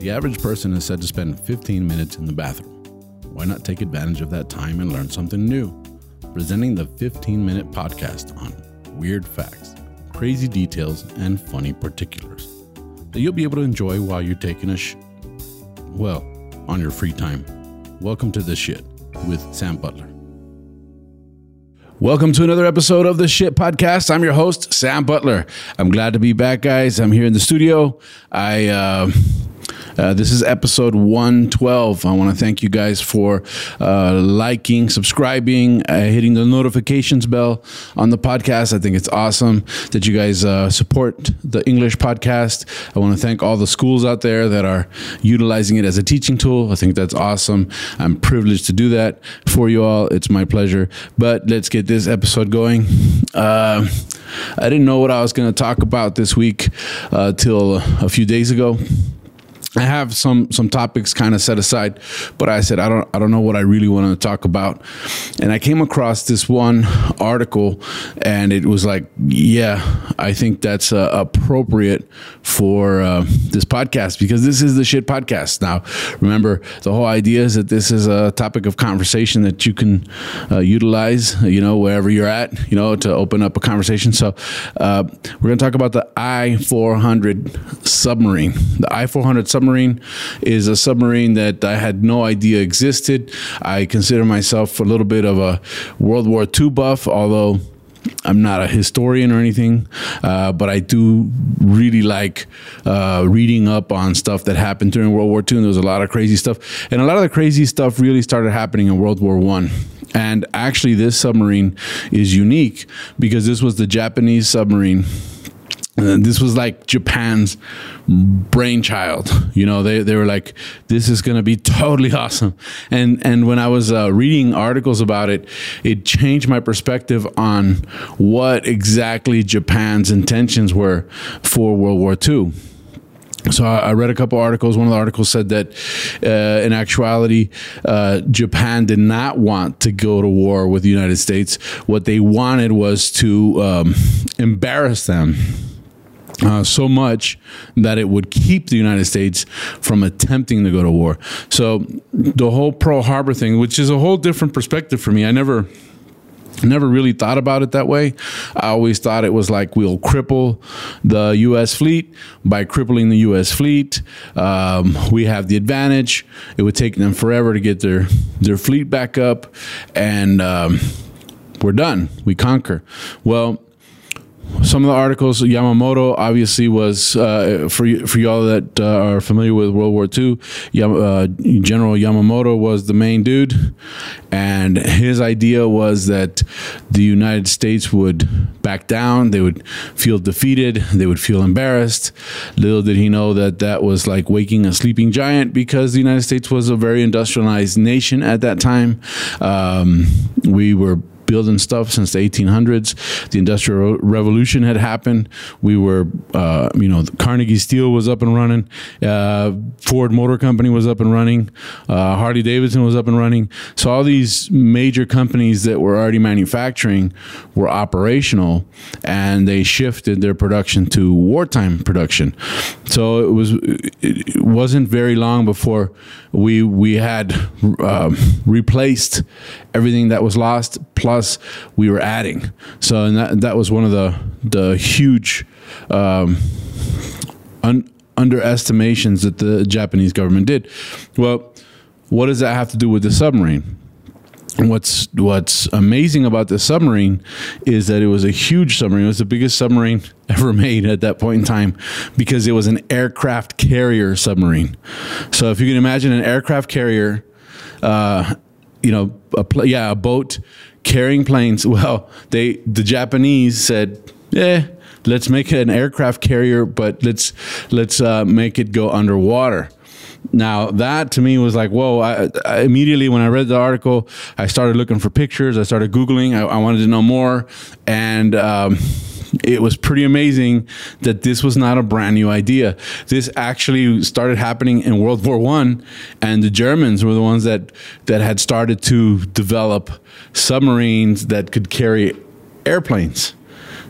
The average person is said to spend 15 minutes in the bathroom. Why not take advantage of that time and learn something new? Presenting the 15 minute podcast on weird facts, crazy details, and funny particulars that you'll be able to enjoy while you're taking a sh. Well, on your free time. Welcome to The Shit with Sam Butler. Welcome to another episode of the Shit Podcast. I'm your host, Sam Butler. I'm glad to be back, guys. I'm here in the studio. I uh, uh, this is episode 112. I want to thank you guys for uh, liking, subscribing, uh, hitting the notifications bell on the podcast. I think it's awesome that you guys uh, support the English podcast. I want to thank all the schools out there that are utilizing it as a teaching tool. I think that's awesome. I'm privileged to do that for you all. It's my pleasure. But let's get this episode going. Uh, I didn't know what I was going to talk about this week uh, till a few days ago. I have some some topics kind of set aside, but I said I don't I don't know what I really want to talk about, and I came across this one article, and it was like, yeah, I think that's uh, appropriate for uh, this podcast because this is the shit podcast. Now, remember the whole idea is that this is a topic of conversation that you can uh, utilize, you know, wherever you're at, you know, to open up a conversation. So uh, we're going to talk about the I four hundred submarine, the I four hundred submarine submarine is a submarine that I had no idea existed. I consider myself a little bit of a World War II buff, although I'm not a historian or anything, uh, but I do really like uh, reading up on stuff that happened during World War II. And there was a lot of crazy stuff, and a lot of the crazy stuff really started happening in World War One. And actually, this submarine is unique because this was the Japanese submarine this was like Japan's brainchild. You know, they, they were like, this is going to be totally awesome. And, and when I was uh, reading articles about it, it changed my perspective on what exactly Japan's intentions were for World War II. So I read a couple articles. One of the articles said that, uh, in actuality, uh, Japan did not want to go to war with the United States. What they wanted was to um, embarrass them uh, so much that it would keep the United States from attempting to go to war. So the whole Pearl Harbor thing, which is a whole different perspective for me, I never never really thought about it that way. I always thought it was like we'll cripple the U.S. fleet by crippling the U.S. fleet. Um, we have the advantage. It would take them forever to get their their fleet back up, and um, we're done. We conquer. Well some of the articles, Yamamoto obviously was uh, for for y'all that uh, are familiar with World War II. Yam, uh, General Yamamoto was the main dude, and his idea was that the United States would back down. They would feel defeated. They would feel embarrassed. Little did he know that that was like waking a sleeping giant because the United States was a very industrialized nation at that time. Um, we were building stuff since the 1800s. The Industrial Revolution had happened. We were, uh, you know, Carnegie Steel was up and running. Uh, Ford Motor Company was up and running. Uh, Harley Davidson was up and running. So all these major companies that were already manufacturing were operational, and they shifted their production to wartime production. So it was it wasn't very long before we we had uh, replaced everything that was lost. Plus, we were adding. So, and that that was one of the the huge. Um, un- underestimations that the Japanese government did. Well, what does that have to do with the submarine? what's what's amazing about this submarine is that it was a huge submarine. It was the biggest submarine ever made at that point in time because it was an aircraft carrier submarine. So if you can imagine an aircraft carrier, uh, you know, a pl- yeah, a boat carrying planes. Well, they the Japanese said, yeah. Let's make an aircraft carrier, but let's let's uh, make it go underwater. Now that to me was like, whoa! I, I, immediately when I read the article, I started looking for pictures. I started googling. I, I wanted to know more, and. Um, it was pretty amazing that this was not a brand new idea. This actually started happening in World War One, and the Germans were the ones that that had started to develop submarines that could carry airplanes.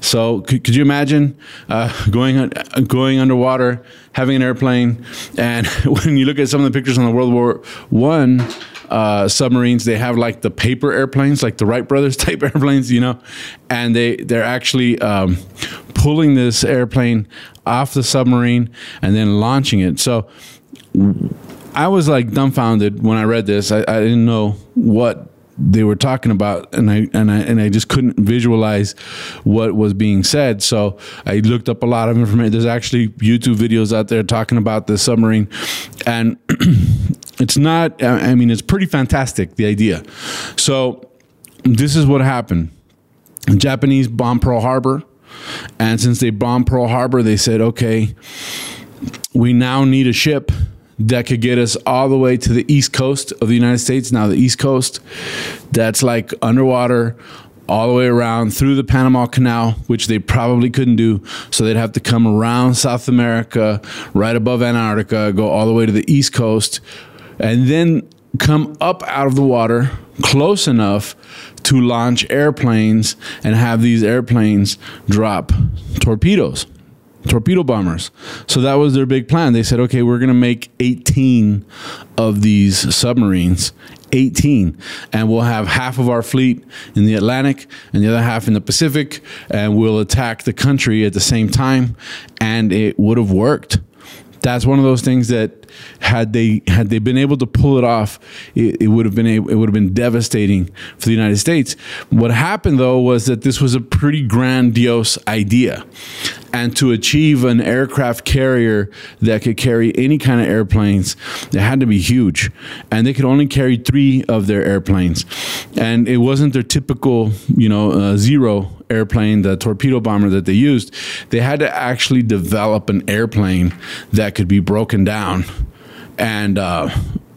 So could, could you imagine uh, going going underwater, having an airplane, and when you look at some of the pictures on the World War One uh, submarines, they have like the paper airplanes, like the Wright brothers type airplanes, you know, and they they're actually um, pulling this airplane off the submarine and then launching it. So I was like dumbfounded when I read this. I, I didn't know what they were talking about and I and I and I just couldn't visualize what was being said. So I looked up a lot of information. There's actually YouTube videos out there talking about the submarine and it's not I mean it's pretty fantastic the idea. So this is what happened. The Japanese bombed Pearl Harbor and since they bombed Pearl Harbor they said okay we now need a ship that could get us all the way to the east coast of the United States. Now, the east coast, that's like underwater all the way around through the Panama Canal, which they probably couldn't do. So they'd have to come around South America, right above Antarctica, go all the way to the east coast, and then come up out of the water close enough to launch airplanes and have these airplanes drop torpedoes torpedo bombers. So that was their big plan. They said, okay, we're going to make 18 of these submarines. 18 and we'll have half of our fleet in the Atlantic and the other half in the Pacific and we'll attack the country at the same time and it would have worked that's one of those things that had they had they been able to pull it off, it, it would have been able, it would have been devastating for the United States. What happened though was that this was a pretty grandiose idea, and to achieve an aircraft carrier that could carry any kind of airplanes, it had to be huge, and they could only carry three of their airplanes, and it wasn't their typical you know uh, zero airplane, the torpedo bomber that they used, they had to actually develop an airplane that could be broken down and uh,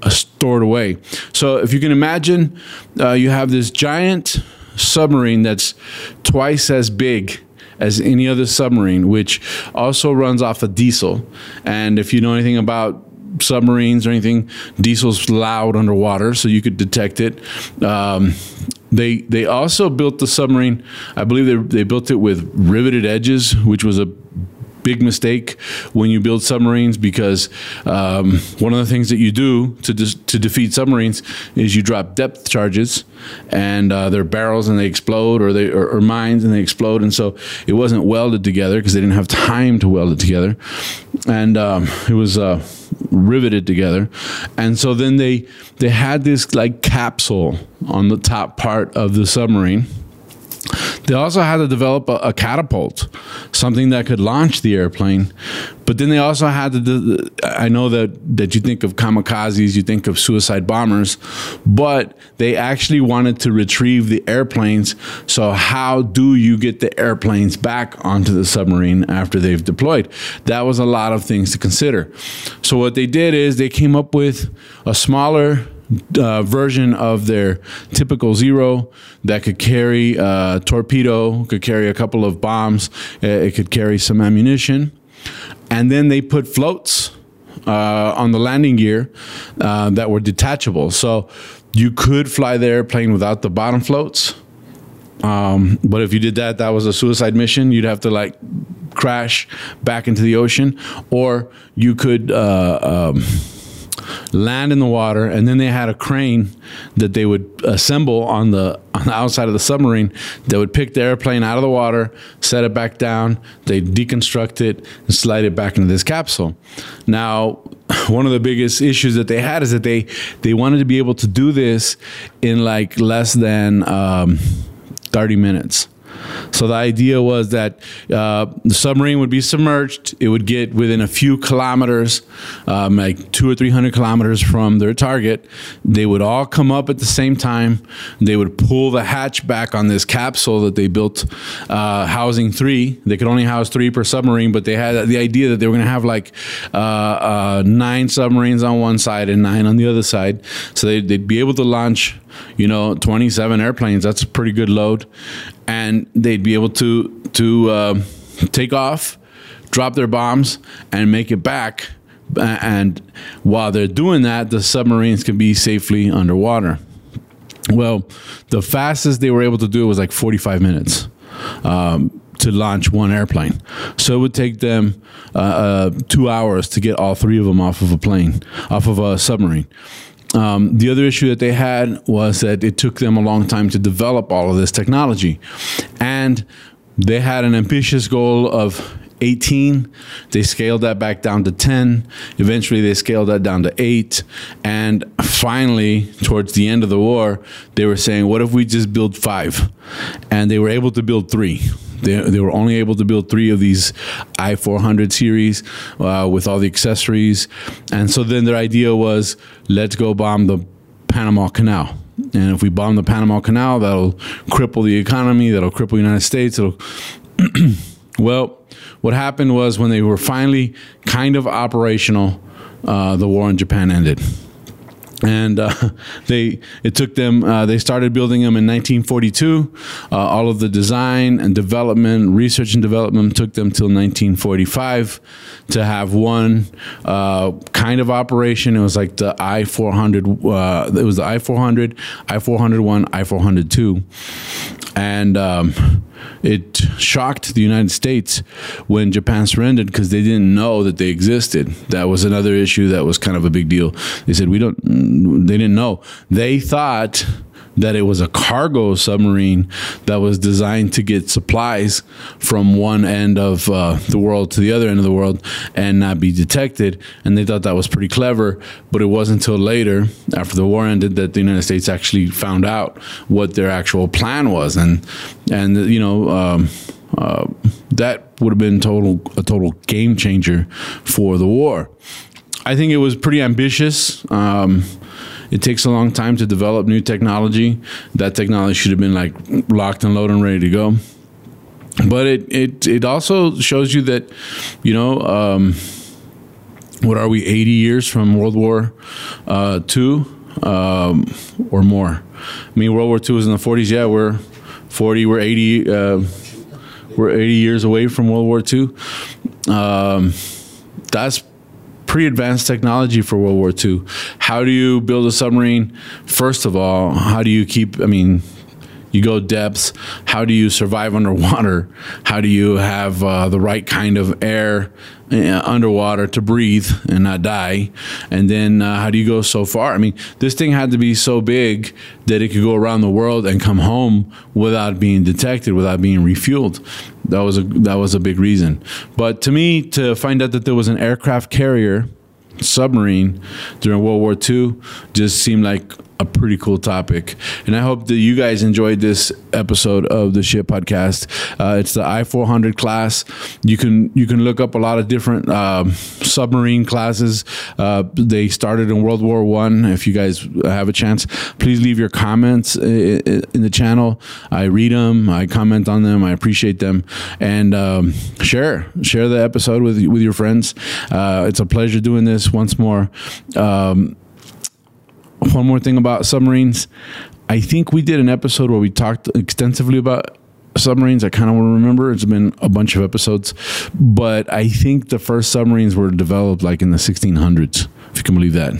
stored away. So if you can imagine, uh, you have this giant submarine that's twice as big as any other submarine, which also runs off of diesel. And if you know anything about submarines or anything, diesel's loud underwater, so you could detect it. Um, they they also built the submarine. I believe they they built it with riveted edges, which was a big mistake when you build submarines because um, one of the things that you do to to defeat submarines is you drop depth charges and uh, they're barrels and they explode or they or, or, mines and they explode. And so it wasn't welded together because they didn't have time to weld it together. And um, it was uh, riveted together. And so then they they had this like capsule on the top part of the submarine they also had to develop a, a, catapult, something that could launch the airplane. But then they also had to. Do, I know that that you think of kamikazes, you think of suicide bombers, but they actually wanted to retrieve the airplanes. So how do you get the airplanes back onto the submarine after they've deployed? That was a lot of things to consider. So what they did is they came up with a smaller uh, version of their typical zero that could carry a uh, torpedo, could carry a couple of bombs, uh, it could carry some ammunition. And then they put floats uh, on the landing gear uh, that were detachable. So you could fly the airplane without the bottom floats. Um, but if you did that, that was a suicide mission. You'd have to like crash back into the ocean, or you could. Uh, um, land in the water, and then they had a crane that they would assemble on the on the outside of the submarine that would pick the airplane out of the water, set it back down, they deconstruct it, and slide it back into this capsule. Now, one of the biggest issues that they had is that they they wanted to be able to do this in like less than um, 30 minutes. So the idea was that uh, the submarine would be submerged. It would get within a few kilometers, um, like two or three hundred kilometers from their target. They would all come up at the same time. They would pull the hatch back on this capsule that they built, uh, housing three. They could only house three per submarine, but they had the idea that they were going to have like uh, uh, nine submarines on one side and nine on the other side. So they'd, they'd be able to launch you know 27 airplanes that's a pretty good load and they'd be able to to uh, take off, drop their bombs, and make it back. And while they're doing that, the submarines can be safely underwater. Well, the fastest they were able to do it was like 45 minutes. Um, to launch one airplane. So it would take them uh, uh, two hours to get all three of them off of a plane, off of a submarine. Um, the other issue that they had was that it took them a long time to develop all of this technology. And they had an ambitious goal of 18. They scaled that back down to 10. Eventually, they scaled that down to 8. And finally, towards the end of the war, they were saying, What if we just build five? And they were able to build three. They, they were only able to build three of these I 400 series uh, with all the accessories. And so then their idea was let's go bomb the Panama Canal. And if we bomb the Panama Canal, that'll cripple the economy, that'll cripple the United States. It'll well, what happened was when they were finally kind of operational, uh, the war in Japan ended and uh, they it took them uh, they started building them in 1942 uh, all of the design and development research and development took them till 1945 to have one uh, kind of operation. It was like the i400 uh, it was the i400 i401 i402 and um, it shocked the United States when Japan surrendered because they didn't know that they existed. That was another issue that was kind of a big deal. They said we don't. They didn't know. They thought that it was a cargo submarine that was designed to get supplies from one end of uh, the world to the other end of the world and not be detected. And they thought that was pretty clever. But it wasn't until later, after the war ended, that the United States actually found out what their actual plan was. And and you know. Um, uh, that would have been total a total game changer for the war. I think it was pretty ambitious. Um, it takes a long time to develop new technology. That technology should have been like locked and loaded and ready to go. But it it it also shows you that, you know, um, what are we? Eighty years from World War uh, Two um, or more. I mean, World War Two was in the forties. Yeah, we're forty. We're eighty. Uh, we're eighty years away from World War Two. Um, that's pretty advanced technology for World War II. How do you build a submarine? First of all, how do you keep, I mean, you go depths. How do you survive underwater? How do you have uh, the right kind of air uh, underwater to breathe and not die? And then uh, how do you go so far? I mean, this thing had to be so big that it could go around the world and come home without being detected, without being refueled. That was a that was a big reason. But to me, to find out that there was an aircraft carrier submarine during World War II just seemed like a pretty cool topic. And I hope that you guys enjoyed this episode of the Shit Podcast. Uh, it's the I 400 class. You can you can look up a lot of different um, submarine classes. Uh, they started in World War One. If you guys have a chance, please leave your comments in, in the channel. I read them. I comment on them. I appreciate them. And um, share share the episode with with your friends. Uh, it's a pleasure doing this once more. Um, one more thing about submarines. I think we did an episode where we talked extensively about submarines. I kind of remember. It's been a bunch of episodes, but I think the first submarines were developed like in the 1600s, if you can believe that.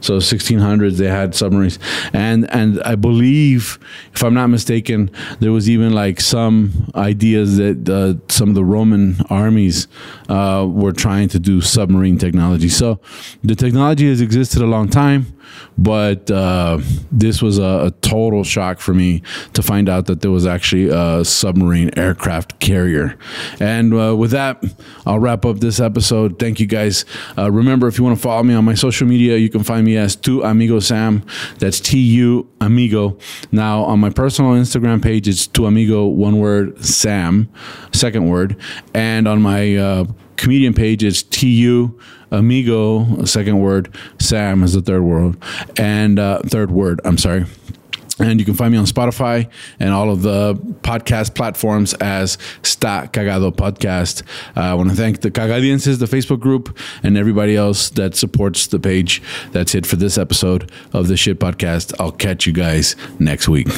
So 1600s they had submarines, and and I believe, if I'm not mistaken, there was even like some ideas that uh, some of the Roman armies uh, were trying to do submarine technology. So the technology has existed a long time but uh, this was a, a, total shock for me to find out that there was actually a submarine aircraft carrier. And uh, with that, I'll wrap up this episode. Thank you guys. Uh, remember, if you want to follow me on my social media, you can find me as Tu Amigo Sam. That's T U Amigo. Now, on my personal Instagram page, it's Tu Amigo, one word, Sam, second word. And on my uh, comedian page, it's T U Amigo, second word. Sam is the third word, and uh, third word. I'm sorry. And you can find me on Spotify and all of the podcast platforms as Sta Cagado Podcast. Uh, I want to thank the Cagadienses, the Facebook group, and everybody else that supports the page. That's it for this episode of the Shit Podcast. I'll catch you guys next week.